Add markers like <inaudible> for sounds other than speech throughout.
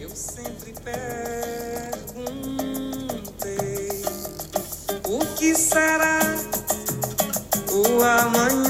Eu sempre perguntei o que será o amanhã,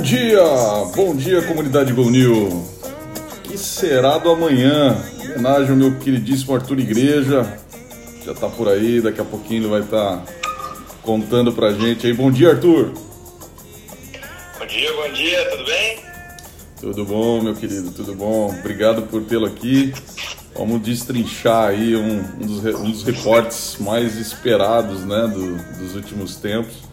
Bom dia, bom dia comunidade Gol New. Que será do amanhã? Homenagem ao meu queridíssimo Arthur Igreja. Já tá por aí, daqui a pouquinho ele vai estar contando pra gente aí. Bom dia, Arthur. Bom dia, bom dia, tudo bem? Tudo bom, meu querido, tudo bom. Obrigado por tê-lo aqui. Vamos destrinchar aí um, um dos, um dos reportes mais esperados né, do- dos últimos tempos.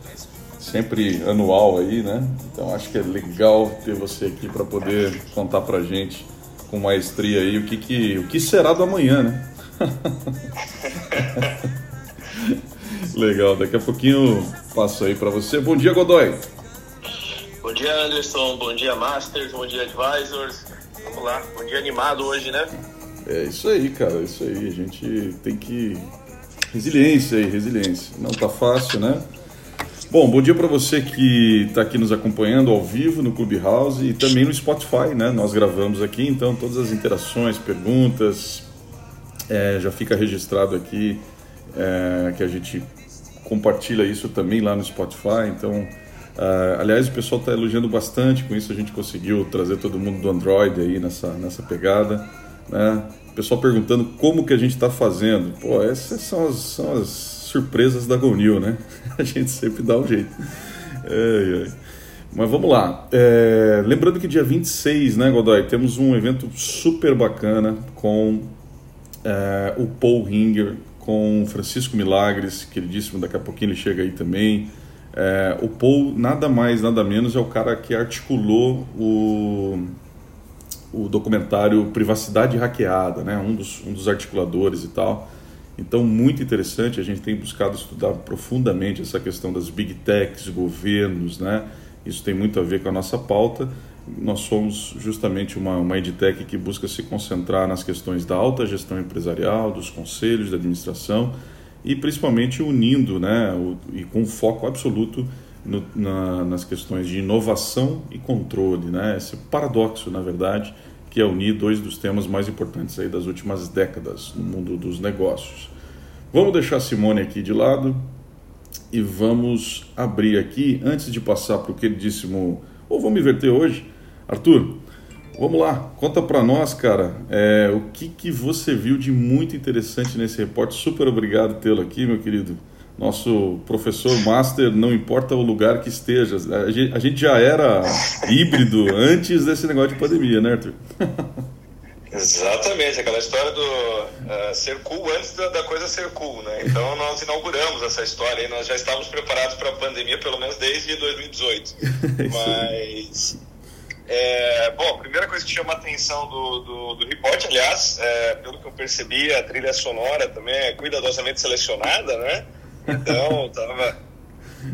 Sempre anual aí, né? Então acho que é legal ter você aqui para poder contar pra gente com maestria aí o que, que, o que será do amanhã, né? <laughs> legal, daqui a pouquinho passo aí para você. Bom dia, Godoy. Bom dia, Anderson, bom dia, Masters, bom dia, Advisors. Vamos lá, bom dia animado hoje, né? É isso aí, cara, é isso aí. A gente tem que. Resiliência aí, resiliência. Não tá fácil, né? Bom, bom dia para você que está aqui nos acompanhando ao vivo no Clubhouse e também no Spotify, né? Nós gravamos aqui, então todas as interações, perguntas, é, já fica registrado aqui é, que a gente compartilha isso também lá no Spotify. Então, ah, aliás, o pessoal está elogiando bastante com isso. A gente conseguiu trazer todo mundo do Android aí nessa, nessa pegada. Né? O pessoal perguntando como que a gente está fazendo. Pô, essas são as, são as surpresas da GoNew, né? <laughs> A gente sempre dá um jeito. Ai, ai. Mas vamos lá. É, lembrando que dia 26, né, Godoy, temos um evento super bacana com é, o Paul Ringer, com Francisco Milagres, queridíssimo, daqui a pouquinho ele chega aí também. É, o Paul, nada mais, nada menos, é o cara que articulou o, o documentário Privacidade Hackeada, né? um, dos, um dos articuladores e tal. Então, muito interessante, a gente tem buscado estudar profundamente essa questão das big techs, governos, né? Isso tem muito a ver com a nossa pauta. Nós somos justamente uma, uma edtech que busca se concentrar nas questões da alta gestão empresarial, dos conselhos de administração e principalmente unindo, né, o, e com foco absoluto no, na, nas questões de inovação e controle, né? Esse paradoxo, na verdade, que é unir dois dos temas mais importantes aí das últimas décadas no mundo dos negócios. Vamos deixar a Simone aqui de lado e vamos abrir aqui, antes de passar para o queridíssimo. Ou vamos inverter hoje? Arthur, vamos lá, conta para nós, cara, é, o que, que você viu de muito interessante nesse reporte. Super obrigado tê-lo aqui, meu querido. Nosso professor master, não importa o lugar que esteja. A gente, a gente já era híbrido antes desse negócio de pandemia, né, Arthur? <laughs> Exatamente, aquela história do uh, ser cool antes da, da, coisa ser cool, né? Então nós inauguramos essa história e nós já estávamos preparados para a pandemia pelo menos desde 2018. <laughs> Mas, é, bom, a primeira coisa que chama a atenção do, do, do report, aliás, é, pelo que eu percebi, a trilha sonora também é cuidadosamente selecionada, né? Então, tava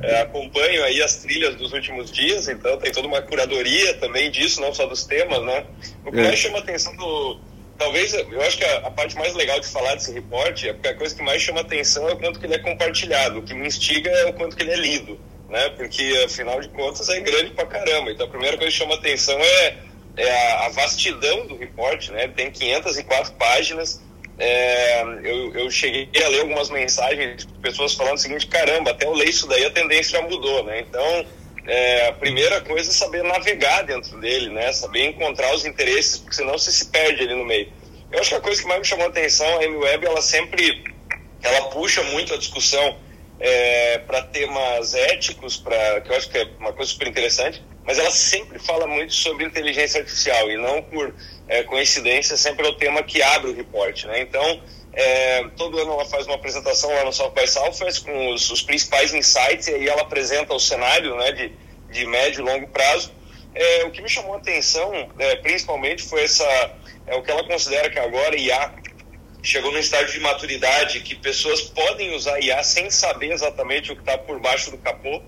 é, acompanho aí as trilhas dos últimos dias, então tem toda uma curadoria também disso, não só dos temas, né? O que é. mais chama atenção do. Talvez, eu acho que a, a, parte mais legal de falar desse reporte é porque a coisa que mais chama atenção é o quanto que ele é compartilhado, o que me instiga é o quanto que ele é lido, né? Porque, afinal de contas, é grande pra caramba. Então, a primeira coisa que chama atenção é, é a, a vastidão do reporte, né? Tem 504 páginas. É, eu, eu, cheguei a ler algumas mensagens de pessoas falando o seguinte: caramba, até eu ler isso daí a tendência já mudou, né? Então, é, a primeira coisa é saber navegar dentro dele, né? Saber encontrar os interesses, porque senão você se perde ali no meio. Eu acho que a coisa que mais me chamou a atenção, a M-Web, ela sempre ela puxa muito a discussão é, para temas éticos, pra, que eu acho que é uma coisa super interessante, mas ela sempre fala muito sobre inteligência artificial e não por é, coincidência, sempre é o tema que abre o report, né? Então, é, todo ano ela faz uma apresentação lá no South by Southwest com os, os, principais insights e aí ela apresenta o cenário, né, de, de médio e longo prazo é, o que me chamou a atenção, é, principalmente, foi essa, é, o que ela considera que agora IA chegou num estágio de maturidade que pessoas podem usar IA sem saber exatamente o que está por baixo do capô.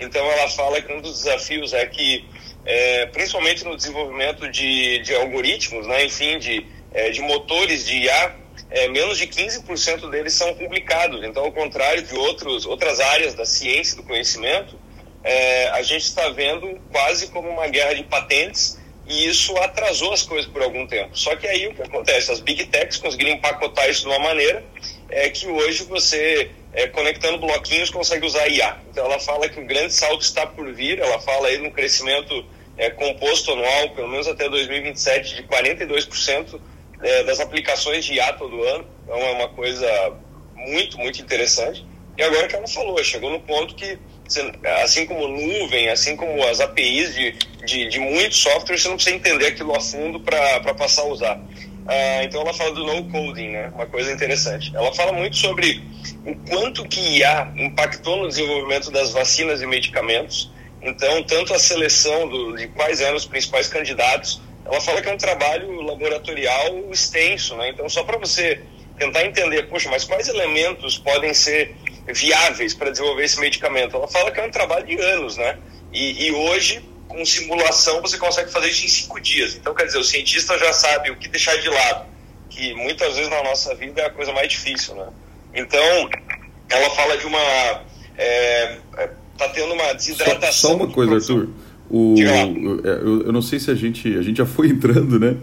Então, ela fala que um dos desafios é que, é, principalmente no desenvolvimento de, de algoritmos, né, enfim, de, é, de motores de IA, é, menos de 15% deles são publicados. Então, ao contrário de outros, outras áreas da ciência do conhecimento, é, a gente está vendo quase como uma guerra de patentes e isso atrasou as coisas por algum tempo. Só que aí o que acontece? As big techs conseguiram empacotar isso de uma maneira é, que hoje você, é, conectando bloquinhos, consegue usar IA. Então ela fala que o grande salto está por vir, ela fala aí no crescimento é, composto anual, pelo menos até 2027, de 42% é, das aplicações de IA todo ano. Então é uma coisa muito, muito interessante. E agora que ela falou, chegou no ponto que assim como nuvem, assim como as APIs de, de, de muitos softwares, você não precisa entender aquilo a fundo para passar a usar. Ah, então ela fala do no coding, né? Uma coisa interessante. Ela fala muito sobre o quanto que IA impactou no desenvolvimento das vacinas e medicamentos. Então, tanto a seleção do, de quais eram os principais candidatos, ela fala que é um trabalho laboratorial extenso, né? Então, só para você tentar entender, poxa, mas quais elementos podem ser viáveis para desenvolver esse medicamento. Ela fala que é um trabalho de anos, né? E, e, hoje, com simulação, você consegue fazer isso em cinco dias. Então, quer dizer, o cientista já sabe o que deixar de lado, que muitas vezes na nossa vida é a coisa mais difícil, né? Então, ela fala de uma... É, é tá tendo uma desidratação... Só, só uma coisa, Arthur. O, eu, eu, não sei se a gente, a gente já foi <laughs> entrando, né?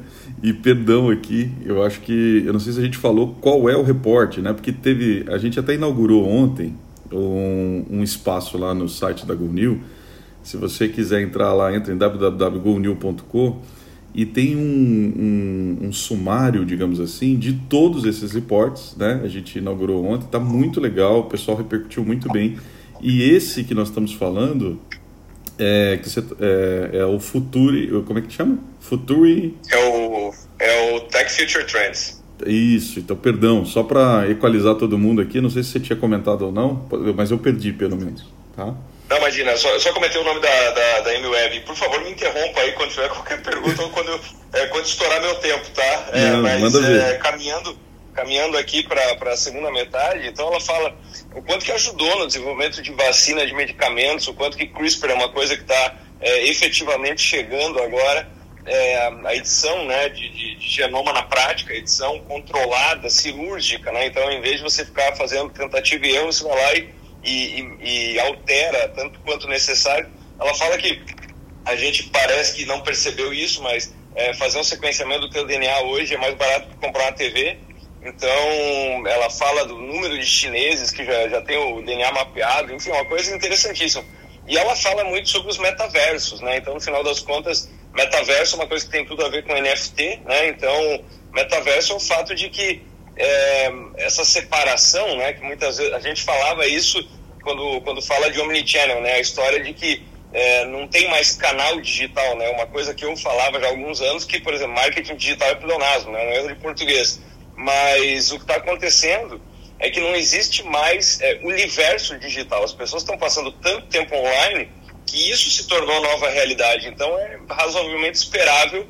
E perdão aqui, eu acho que eu não sei se a gente falou qual é o reporte, né? Porque teve, a gente até inaugurou ontem um, um espaço lá no site da GoNew. Se você quiser entrar lá, entra em www.gonew.com e tem um, um, um, sumário, digamos assim, de todos esses reportes, né? A gente inaugurou ontem, tá muito legal, o pessoal repercutiu muito bem. E esse que nós estamos falando é, que você, é, é, o Futuri, como é que chama? Futuri... É o, é o Tech Future Trends. Isso, então perdão, só para equalizar todo mundo aqui, não sei se você tinha comentado ou não, mas eu perdi pelo menos, tá? Não, imagina, só, só comentei o nome da, da, da MWeb. Por favor, me interrompa aí quando tiver <laughs> qualquer pergunta ou quando, é, quando estourar meu tempo, tá? É, não, mas manda ver. É, caminhando, caminhando aqui para a segunda metade, então ela fala o quanto que ajudou no desenvolvimento de vacina, de medicamentos, o quanto que CRISPR é uma coisa que está é, efetivamente chegando agora, é, a edição né, de, de, de, genoma na prática, edição controlada, cirúrgica, né? então em vez de você ficar fazendo tentativa e erro, você vai lá e, e, e altera tanto quanto necessário. Ela fala que a gente parece que não percebeu isso, mas é, fazer um sequenciamento do teu DNA hoje é mais barato que comprar uma TV então, ela fala do número de chineses que já, já tem o DNA mapeado, enfim, uma coisa interessantíssima. E ela fala muito sobre os metaversos, né? Então, no final das contas, metaverso é uma coisa que tem tudo a ver com NFT, né? Então, metaverso é o fato de que é, essa separação, né? Que muitas vezes a gente falava isso quando, quando fala de omnichannel, né? A história de que é, não tem mais canal digital, né? Uma coisa que eu falava já há alguns anos que, por exemplo, marketing digital é pleonasmo, né? Um erro de português mas o que está acontecendo é que não existe mais é, universo digital. As pessoas estão passando tanto tempo online que isso se tornou nova realidade. Então é razoavelmente esperável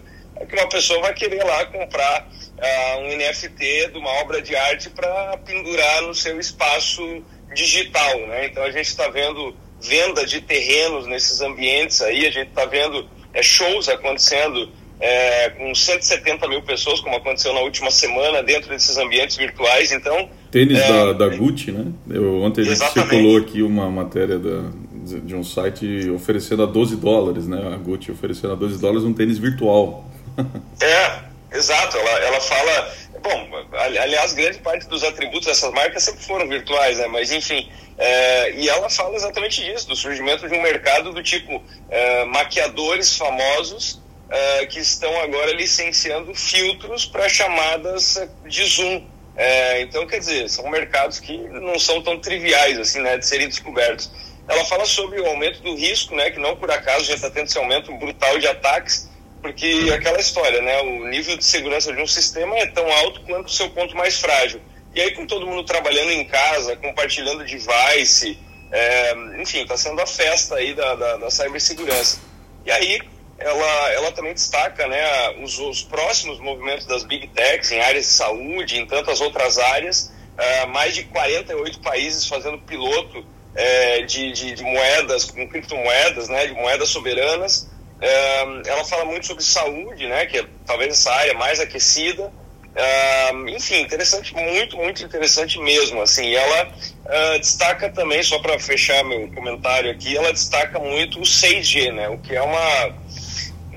que uma pessoa vai querer lá comprar uh, um NFT de uma obra de arte para pendurar no seu espaço digital. Né? Então a gente está vendo venda de terrenos nesses ambientes aí, a gente está vendo é, shows acontecendo é, com 170 mil pessoas, como aconteceu na última semana, dentro desses ambientes virtuais. Então, tênis é, da, da Gucci, né? Eu, ontem a gente circulou aqui uma matéria da, de um site oferecendo a 12 dólares, né? A Gucci oferecendo a 12 dólares um tênis virtual. É, exato. Ela, ela fala. Bom, aliás, grande parte dos atributos dessas marcas sempre foram virtuais, né? Mas enfim. É, e ela fala exatamente disso, do surgimento de um mercado do tipo é, maquiadores famosos uh, que estão agora licenciando filtros para chamadas de Zoom. Uh, então, quer dizer, são mercados que não são tão triviais assim, né, de serem descobertos. Ela fala sobre o aumento do risco, né, que não por acaso já está tendo esse aumento brutal de ataques, porque aquela história, né, o nível de segurança de um sistema é tão alto quanto o seu ponto mais frágil. E aí, com todo mundo trabalhando em casa, compartilhando device, é, enfim, está sendo a festa aí da, da, da cibersegurança. E aí, ela, ela também destaca né, os, os próximos movimentos das Big Techs em áreas de saúde, em tantas outras áreas, uh, mais de 48 países fazendo piloto uh, de, de, de, moedas, com criptomoedas, né, de moedas soberanas. Ela fala muito sobre saúde, né, que é talvez essa área mais aquecida. Enfim, interessante, muito, muito interessante mesmo. Assim, ela destaca também, só para fechar meu comentário aqui, ela destaca muito o 6G, né? O que é uma,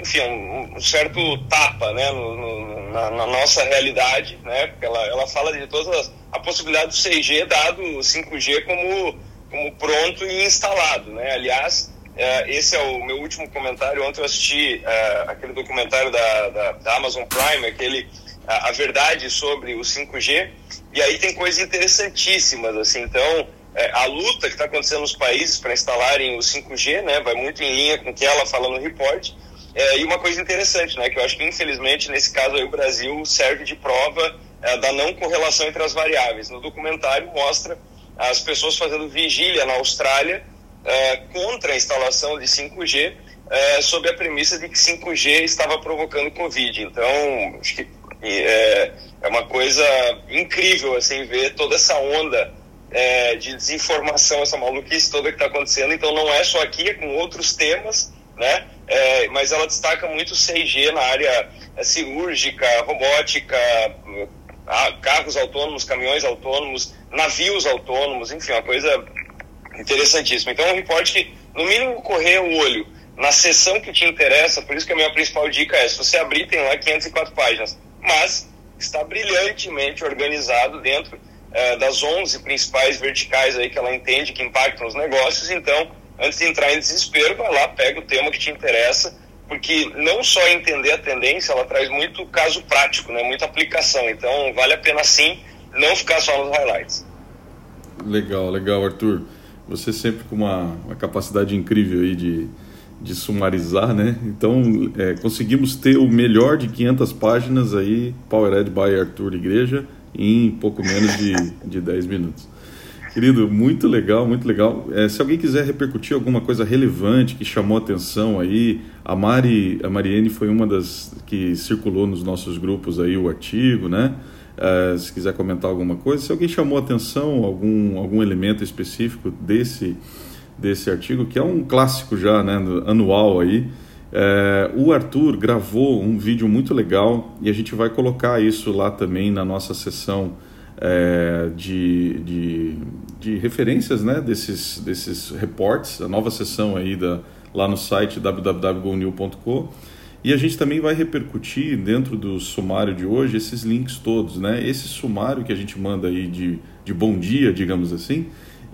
enfim, um, um certo tapa, né? No, no, na, na, nossa realidade, né? Porque ela, ela fala de todas as, a possibilidade do 6G dado o 5G como, como pronto e instalado, né? Aliás, esse é o meu último comentário. Ontem eu assisti aquele documentário da, da, da Amazon Prime, aquele a, a verdade sobre o 5G. E aí tem coisas interessantíssimas, assim. Então, é, a luta que está acontecendo nos países para instalarem o 5G, né, vai muito em linha com o que ela fala no report. É, e uma coisa interessante, né, que eu acho que infelizmente nesse caso aí o Brasil serve de prova é, da não correlação entre as variáveis. No documentário mostra as pessoas fazendo vigília na Austrália é, contra a instalação de 5G, é, sob a premissa de que 5G estava provocando Covid. Então, acho que é, é uma coisa incrível, assim, ver toda essa onda é, de desinformação, essa maluquice toda que está acontecendo. Então, não é só aqui, é com outros temas, né? É, mas ela destaca muito 6G na área é, cirúrgica, robótica, carros autônomos, caminhões autônomos, navios autônomos, enfim, uma coisa interessantíssima. Então, é um reporte que, no mínimo, correr o olho na seção que te interessa, por isso que a minha principal dica é, se você abrir, tem lá 504 páginas mas está brilhantemente organizado dentro eh, das 11 principais verticais aí que ela entende que impactam os negócios. Então, antes de entrar em desespero, vai lá, pega o tema que te interessa, porque não só entender a tendência, ela traz muito caso prático, né, muita aplicação. Então, vale a pena sim não ficar só nos highlights. Legal, legal, Arthur. Você sempre com uma, uma capacidade incrível aí de de sumarizar, né? Então, é, conseguimos ter o melhor de 500 páginas aí, Powered by Arthur Igreja, em pouco menos de, de 10 minutos. Querido, muito legal, muito legal. É, se alguém quiser repercutir alguma coisa relevante que chamou atenção aí, a Mari, a Mariene foi uma das que circulou nos nossos grupos aí o artigo, né? É, se quiser comentar alguma coisa, se alguém chamou atenção algum algum elemento específico desse desse artigo, que é um clássico já, né, anual aí. É, o Arthur gravou um vídeo muito legal e a gente vai colocar isso lá também na nossa sessão é, de, de, de, referências né, desses, desses reportes, a nova sessão aí da, lá no site www.gonil.com. E a gente também vai repercutir dentro do sumário de hoje esses links todos, né? Esse sumário que a gente manda aí de, de bom dia, digamos assim,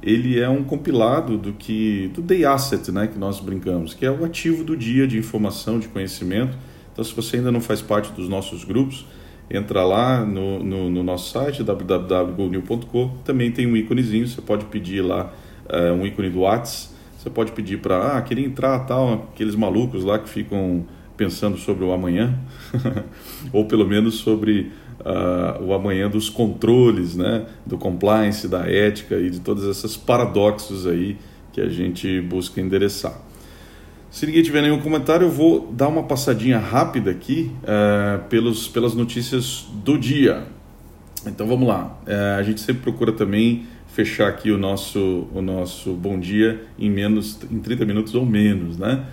ele é um compilado do que do day asset, né, que nós brincamos, que é o ativo do dia de informação, de conhecimento. Então, se você ainda não faz parte dos nossos grupos, entra lá no, no, no nosso site www.golnew.com. Também tem um íconezinho, você pode pedir lá uh, um ícone do Whats. Você pode pedir para, ah, queria entrar tal, aqueles malucos lá que ficam pensando sobre o amanhã, <laughs> ou pelo menos sobre uh, o amanhã dos controles, né, do compliance, da ética e de todos esses paradoxos aí que a gente busca endereçar. Se ninguém tiver nenhum comentário, eu vou dar uma passadinha rápida aqui uh, pelos, pelas notícias do dia. Então vamos lá. Uh, a gente sempre procura também fechar aqui o nosso, o nosso bom dia em menos em 30 minutos ou menos, né?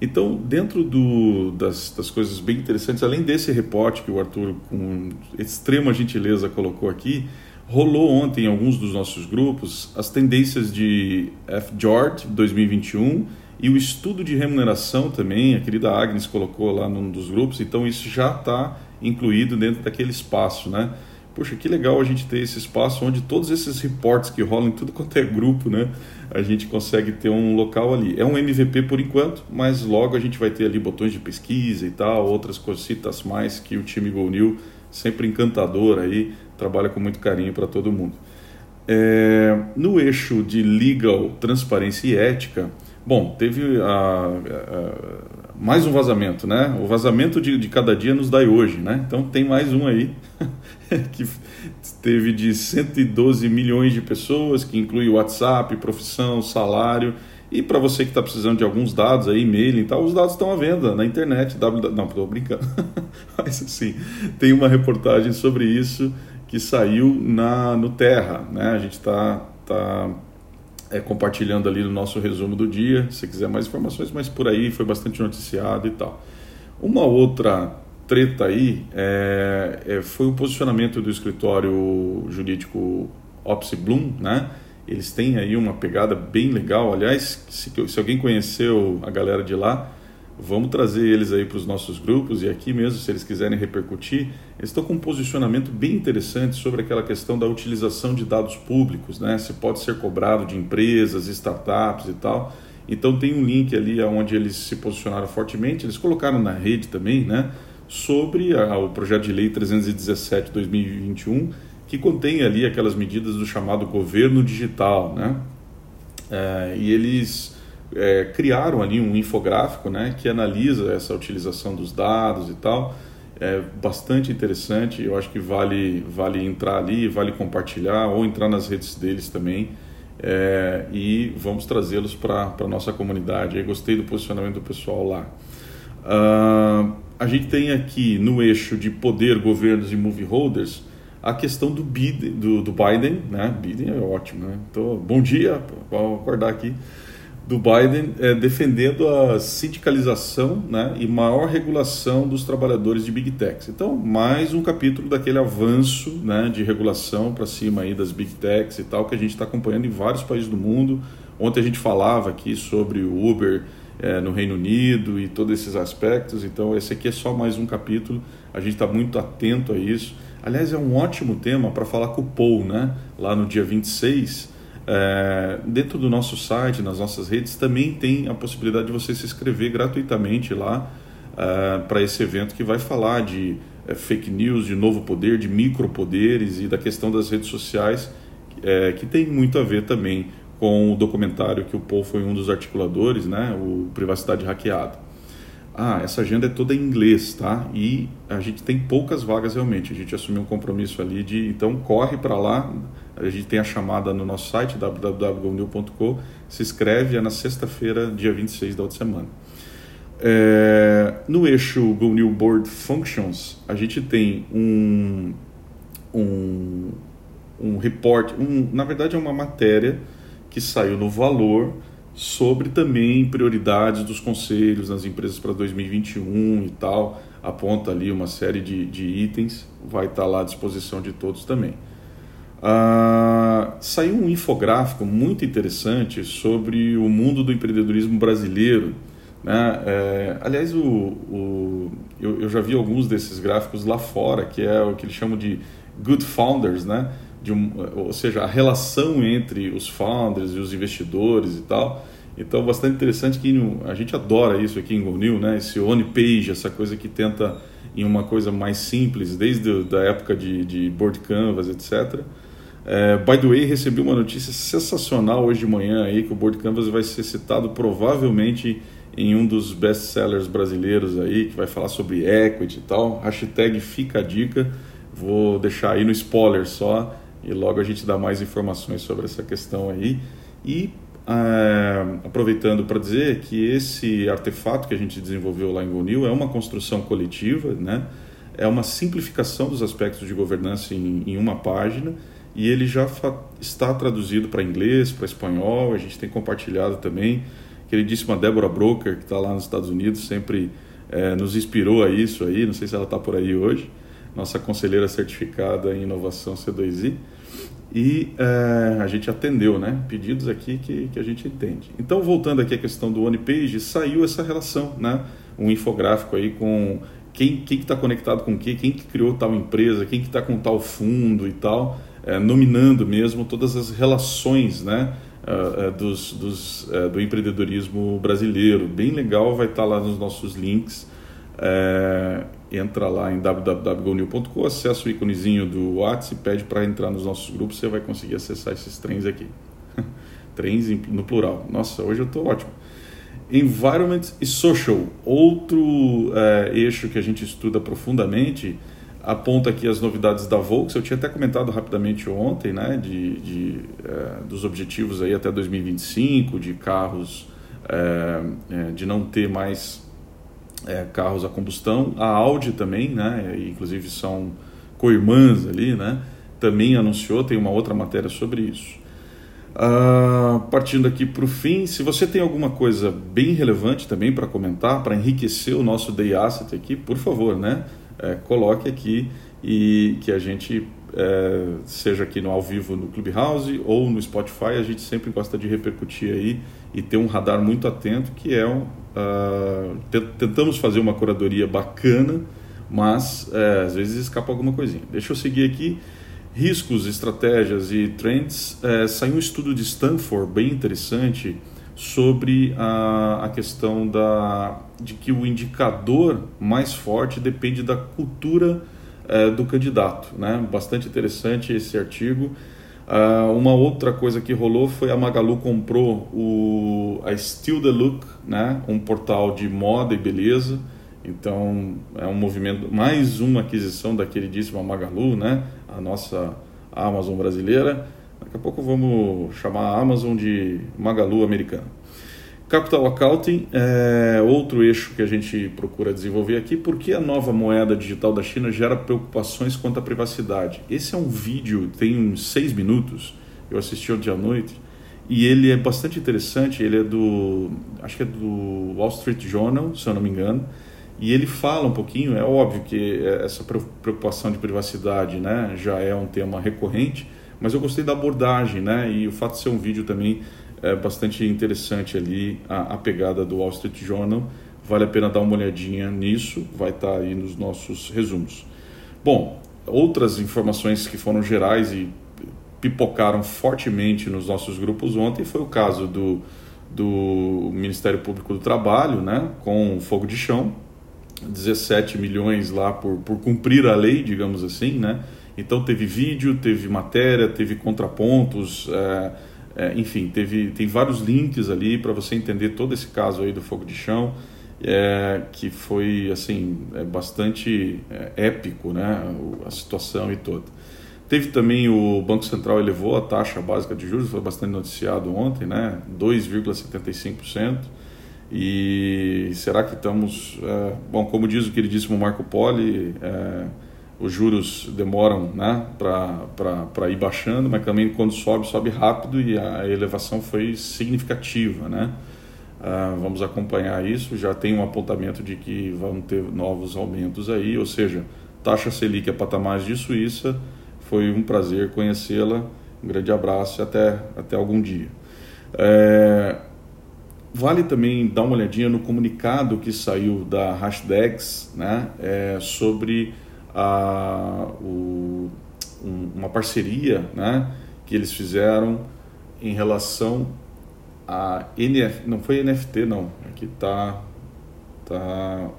Então, dentro do, das, das, coisas bem interessantes, além desse reporte que o Arthur, com extrema gentileza, colocou aqui, rolou ontem em alguns dos nossos grupos as tendências de F-Jord 2021 e o estudo de remuneração também, a querida Agnes colocou lá num dos grupos, então isso já está incluído dentro daquele espaço, né? Poxa, que legal a gente ter esse espaço onde todos esses reportes que rolam em tudo quanto é grupo, né? A gente consegue ter um local ali. É um MVP por enquanto, mas logo a gente vai ter ali botões de pesquisa e tal, outras cositas mais que o time Go New, sempre encantador aí, trabalha com muito carinho para todo mundo. É, no eixo de legal, transparência e ética, bom, teve a, a mais um vazamento, né? O vazamento de, de cada dia nos dá hoje, né? Então tem mais um aí <laughs> que teve de 112 milhões de pessoas, que inclui WhatsApp, profissão, salário E para você que está precisando de alguns dados aí, e-mail e tal, os dados estão à venda na internet. www... Não, estou brincando. <laughs> Mas assim, tem uma reportagem sobre isso que saiu na, no Terra. Né? A gente está tá, é, compartilhando ali no nosso resumo do dia, se quiser mais informações, mas por aí foi bastante noticiado e tal. Uma outra treta aí é, é, foi o posicionamento do escritório jurídico Opsi Bloom, né? Eles têm aí uma pegada bem legal. Aliás, se, se alguém conheceu a galera de lá, vamos trazer eles aí para os nossos grupos e aqui mesmo, se eles quiserem repercutir, eles estão com um posicionamento bem interessante sobre aquela questão da utilização de dados públicos, né? Se pode ser cobrado de empresas, startups e tal. Então tem um link ali onde eles se posicionaram fortemente, eles colocaram na rede também, né? Sobre a, o projeto de lei 317/2021 que contém ali aquelas medidas do chamado governo digital, né? É, e eles é, criaram ali um infográfico, né, que analisa essa utilização dos dados e tal. É bastante interessante. Eu acho que vale vale entrar ali, vale compartilhar ou entrar nas redes deles também. É, e vamos trazê-los para a nossa comunidade. Eu gostei do posicionamento do pessoal lá. Uh, a gente tem aqui no eixo de poder, governos e movie holders a questão do, Biden, do, do Biden, né? Biden é ótimo, né? Então, bom dia, vamos acordar aqui. Do Biden é, defendendo a sindicalização né, e maior regulação dos trabalhadores de Big Techs. Então, mais um capítulo daquele avanço né, de regulação para cima aí das Big Techs e tal, que a gente está acompanhando em vários países do mundo. Ontem a gente falava aqui sobre o Uber é, no Reino Unido e todos esses aspectos. Então, esse aqui é só mais um capítulo. A gente está muito atento a isso. Aliás, é um ótimo tema para falar com o Paul, né? Lá no dia 26. É, dentro do nosso site, nas nossas redes, também tem a possibilidade de você se inscrever gratuitamente lá é, para esse evento que vai falar de é, fake news, de novo poder, de micropoderes e da questão das redes sociais, é, que tem muito a ver também com o documentário que o Paul foi um dos articuladores, né? O Privacidade Hackeada ah, essa agenda é toda em inglês, tá? E a gente tem poucas vagas realmente. A gente assumiu um compromisso ali de, então corre para lá. A gente tem a chamada no nosso site www.gonil.com. Se inscreve, é na sexta-feira, dia 26 da outra semana. É, no eixo Go New Board Functions, a gente tem um, um, um report, um, na verdade é uma matéria que saiu no Valor sobre também prioridades dos conselhos nas empresas para 2021 e tal. Aponta ali uma série de, de itens, vai estar lá à disposição de todos também. Ah, saiu um infográfico muito interessante sobre o mundo do empreendedorismo brasileiro. Né? É, aliás, o, o, eu, eu já vi alguns desses gráficos lá fora, que é o que eles chamam de Good Founders, né? de um, ou seja, a relação entre os founders e os investidores e tal. Então, bastante interessante que a gente adora isso aqui em GoNew, né? Esse on-page, essa coisa que tenta em uma coisa mais simples, desde a época de, de board canvas, etc. É, by the way, recebi uma notícia sensacional hoje de manhã aí que o board canvas vai ser citado provavelmente em um dos best-sellers brasileiros aí, que vai falar sobre equity e tal. Hashtag fica a dica. Vou deixar aí no spoiler só e logo a gente dá mais informações sobre essa questão aí. E é, aproveitando para dizer que esse artefato que a gente desenvolveu lá em Gonil é uma construção coletiva, né? é uma simplificação dos aspectos de governança em, em uma página e ele já está traduzido para inglês, para espanhol, a gente tem compartilhado também. Queridíssima Débora Broker, que está lá nos Estados Unidos, sempre é, nos inspirou a isso aí, não sei se ela está por aí hoje nossa conselheira certificada em inovação C2I, e é, a gente atendeu, né? Pedidos aqui que, que a gente entende. Então, voltando aqui à questão do OnePage, saiu essa relação, né? Um infográfico aí com quem que está conectado com quê, quem que criou tal empresa, quem que está com tal fundo e tal, é, nominando mesmo todas as relações, né? Uh, dos, dos, uh, do empreendedorismo brasileiro. Bem legal, vai estar lá nos nossos links. É, entra lá em www.gonil.com, acessa o íconezinho do WhatsApp e pede para entrar nos nossos grupos, você vai conseguir acessar esses trens aqui. <laughs> trens no plural. Nossa, hoje eu estou ótimo. Environment e Social, outro é, eixo que a gente estuda profundamente. Aponta aqui as novidades da Volks. Eu tinha até comentado rapidamente ontem, né, de, de é, dos objetivos aí até 2025 de carros, é, é, de não ter mais carros a combustão. A Audi também, né, inclusive são co-irmãs ali, né, também anunciou. Tem uma outra matéria sobre isso. Uh, partindo aqui para o fim, se você tem alguma coisa bem relevante também para comentar, para enriquecer o nosso Day Asset aqui, por favor, né? É, coloque aqui e que a gente, é, seja aqui no ao vivo no Clubhouse ou no Spotify, a gente sempre gosta de repercutir aí e ter um radar muito atento, que é um, uh, tentamos fazer uma curadoria bacana, mas é, às vezes escapa alguma coisinha. Deixa eu seguir aqui. Riscos, estratégias e trends. É, saiu um estudo de Stanford bem interessante sobre a, a questão da, de que o indicador mais forte depende da cultura é, do candidato. Né? Bastante interessante esse artigo. Uh, uma outra coisa que rolou foi a Magalu comprou o, a Still the Look, né? um portal de moda e beleza. Então é um movimento, mais uma aquisição da queridíssima Magalu, né? a nossa Amazon brasileira. Daqui a pouco vamos chamar a Amazon de Magalu americana. Capital Accounting é outro eixo que a gente procura desenvolver aqui, porque a nova moeda digital da China gera preocupações quanto à privacidade. Esse é um vídeo, tem uns seis minutos, eu assisti ontem à noite, e ele é bastante interessante, ele é do, acho que é do Wall Street Journal, se eu não me engano, e ele fala um pouquinho, é óbvio que essa preocupação de privacidade né, já é um tema recorrente, mas eu gostei da abordagem, né? E o fato de ser um vídeo também é bastante interessante ali, a, a pegada do Wall Street Journal. Vale a pena dar uma olhadinha nisso, vai estar tá aí nos nossos resumos. Bom, outras informações que foram gerais e pipocaram fortemente nos nossos grupos ontem foi o caso do, do Ministério Público do Trabalho, né, com fogo de chão, 17 milhões lá por, por cumprir a lei, digamos assim, né, então teve vídeo, teve matéria, teve contrapontos, é, é, enfim, teve, tem vários links ali para você entender todo esse caso aí do fogo de chão, é, que foi assim é bastante é, épico, né, a situação e toda. Teve também o Banco Central elevou a taxa básica de juros, foi bastante noticiado ontem, né, 2,75%. E será que estamos, é, bom, como diz o queridíssimo Marco Poli, os juros demoram né, para ir baixando, mas também quando sobe, sobe rápido e a elevação foi significativa. Né? Ah, vamos acompanhar isso, já tem um apontamento de que vão ter novos aumentos aí, ou seja, taxa Selic a patamares de Suíça, foi um prazer conhecê-la, um grande abraço e até, até algum dia. É, Vale também dar uma olhadinha no comunicado que saiu da Hashdex né, é, sobre a, o, um, uma parceria né, que eles fizeram em relação a NF, não foi NFT não, aqui tá, tá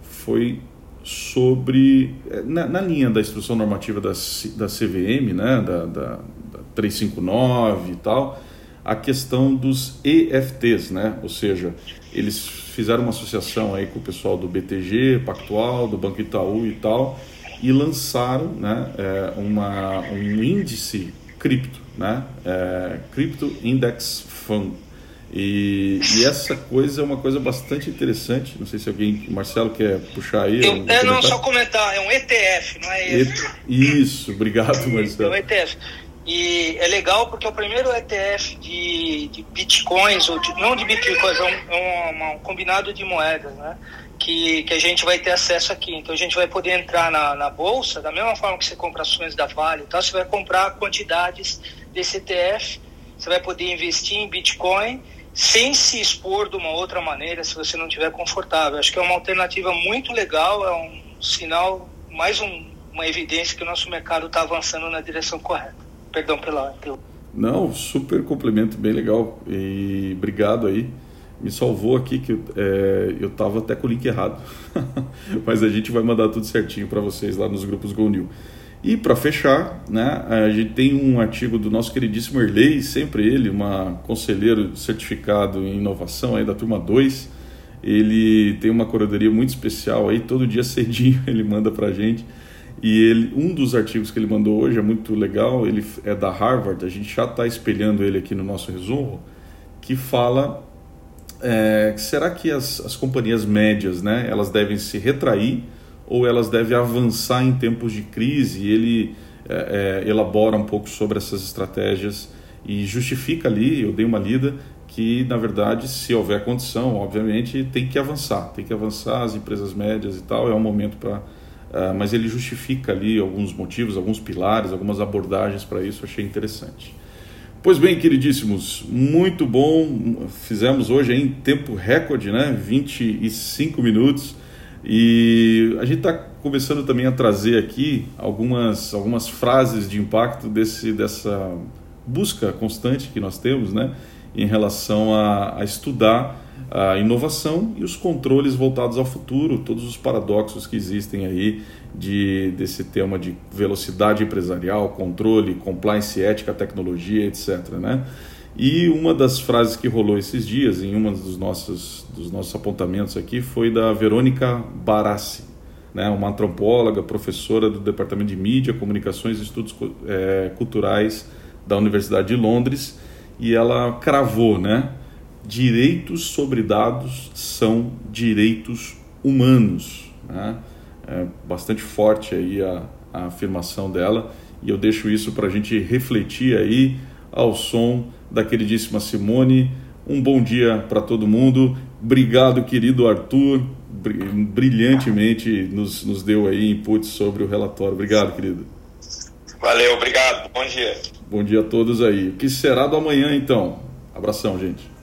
foi sobre é, na, na linha da instrução normativa da, da CVM, né, da, da, da 359 e tal, a questão dos EFTs, né, ou seja, eles fizeram uma associação aí com o pessoal do BTG, Pactual, do Banco Itaú e tal, e lançaram né, é, uma, um índice cripto, né, é, Crypto Index Fund. E, e, essa coisa é uma coisa bastante interessante. Não sei se alguém, Marcelo, quer puxar aí. Eu, é, não, só comentar, é um ETF, não é ETF? Isso, obrigado, Marcelo. É um ETF. E é legal porque é o primeiro ETF de, de bitcoins, ou de, não de bitcoins, é um, é um, um, combinado de moedas, né? Que, que a gente vai ter acesso aqui. Então a gente vai poder entrar na, na bolsa, da mesma forma que você compra ações da Vale e tal, você vai comprar quantidades desse ETF, você vai poder investir em bitcoin sem se expor de uma outra maneira se você não estiver confortável. Acho que é uma alternativa muito legal, é um sinal, mais um, uma evidência que o nosso mercado está avançando na direção correta. Perdão pela. Não, super complemento, bem legal. E obrigado aí. Me salvou aqui que é, eu estava até com o link errado. <laughs> Mas a gente vai mandar tudo certinho para vocês lá nos grupos GoNew. E para fechar, né, a gente tem um artigo do nosso queridíssimo Erlei, sempre ele, uma conselheiro certificado em inovação aí da turma 2. Ele tem uma curadoria muito especial aí, todo dia <laughs> cedinho ele manda para a gente E ele, um dos artigos que ele mandou hoje é muito legal, ele é da Harvard, a gente já está espelhando ele aqui no nosso resumo, que fala é, será que as, as companhias médias, né, elas devem se retrair ou elas devem avançar em tempos de crise? E ele é, é, elabora um pouco sobre essas estratégias e justifica ali, eu dei uma lida, que na verdade, se houver condição, obviamente tem que avançar, tem que avançar as empresas médias e tal, é um momento para. Uh, mas ele justifica ali alguns motivos, alguns pilares, algumas abordagens para isso, achei interessante. Pois bem, queridíssimos, muito bom. Fizemos hoje em tempo recorde, né? 25 minutos. E a gente está começando também a trazer aqui algumas, algumas frases de impacto desse, dessa busca constante que nós temos, né? Em relação a, a estudar a inovação e os controles voltados ao futuro, todos os paradoxos que existem aí de, desse tema de velocidade empresarial, controle, compliance, ética, tecnologia, etc. Né? E uma das frases que rolou esses dias, em um dos nossos, dos nossos apontamentos aqui, foi da Verônica Barassi, né? uma antropóloga, professora do Departamento de Mídia, Comunicações e Estudos é, Culturais da Universidade de Londres, e ela cravou, né? Direitos sobre dados são direitos humanos. Né? é bastante forte aí a, a afirmação dela e eu deixo isso para a gente refletir aí ao som da queridíssima Simone. Um bom dia para todo mundo. Obrigado, querido Arthur. Brilhantemente nos, nos deu aí inputs sobre o relatório. Obrigado, querido. Valeu, obrigado. Bom dia. Bom dia a todos aí. O que será do amanhã, então? Abração, gente.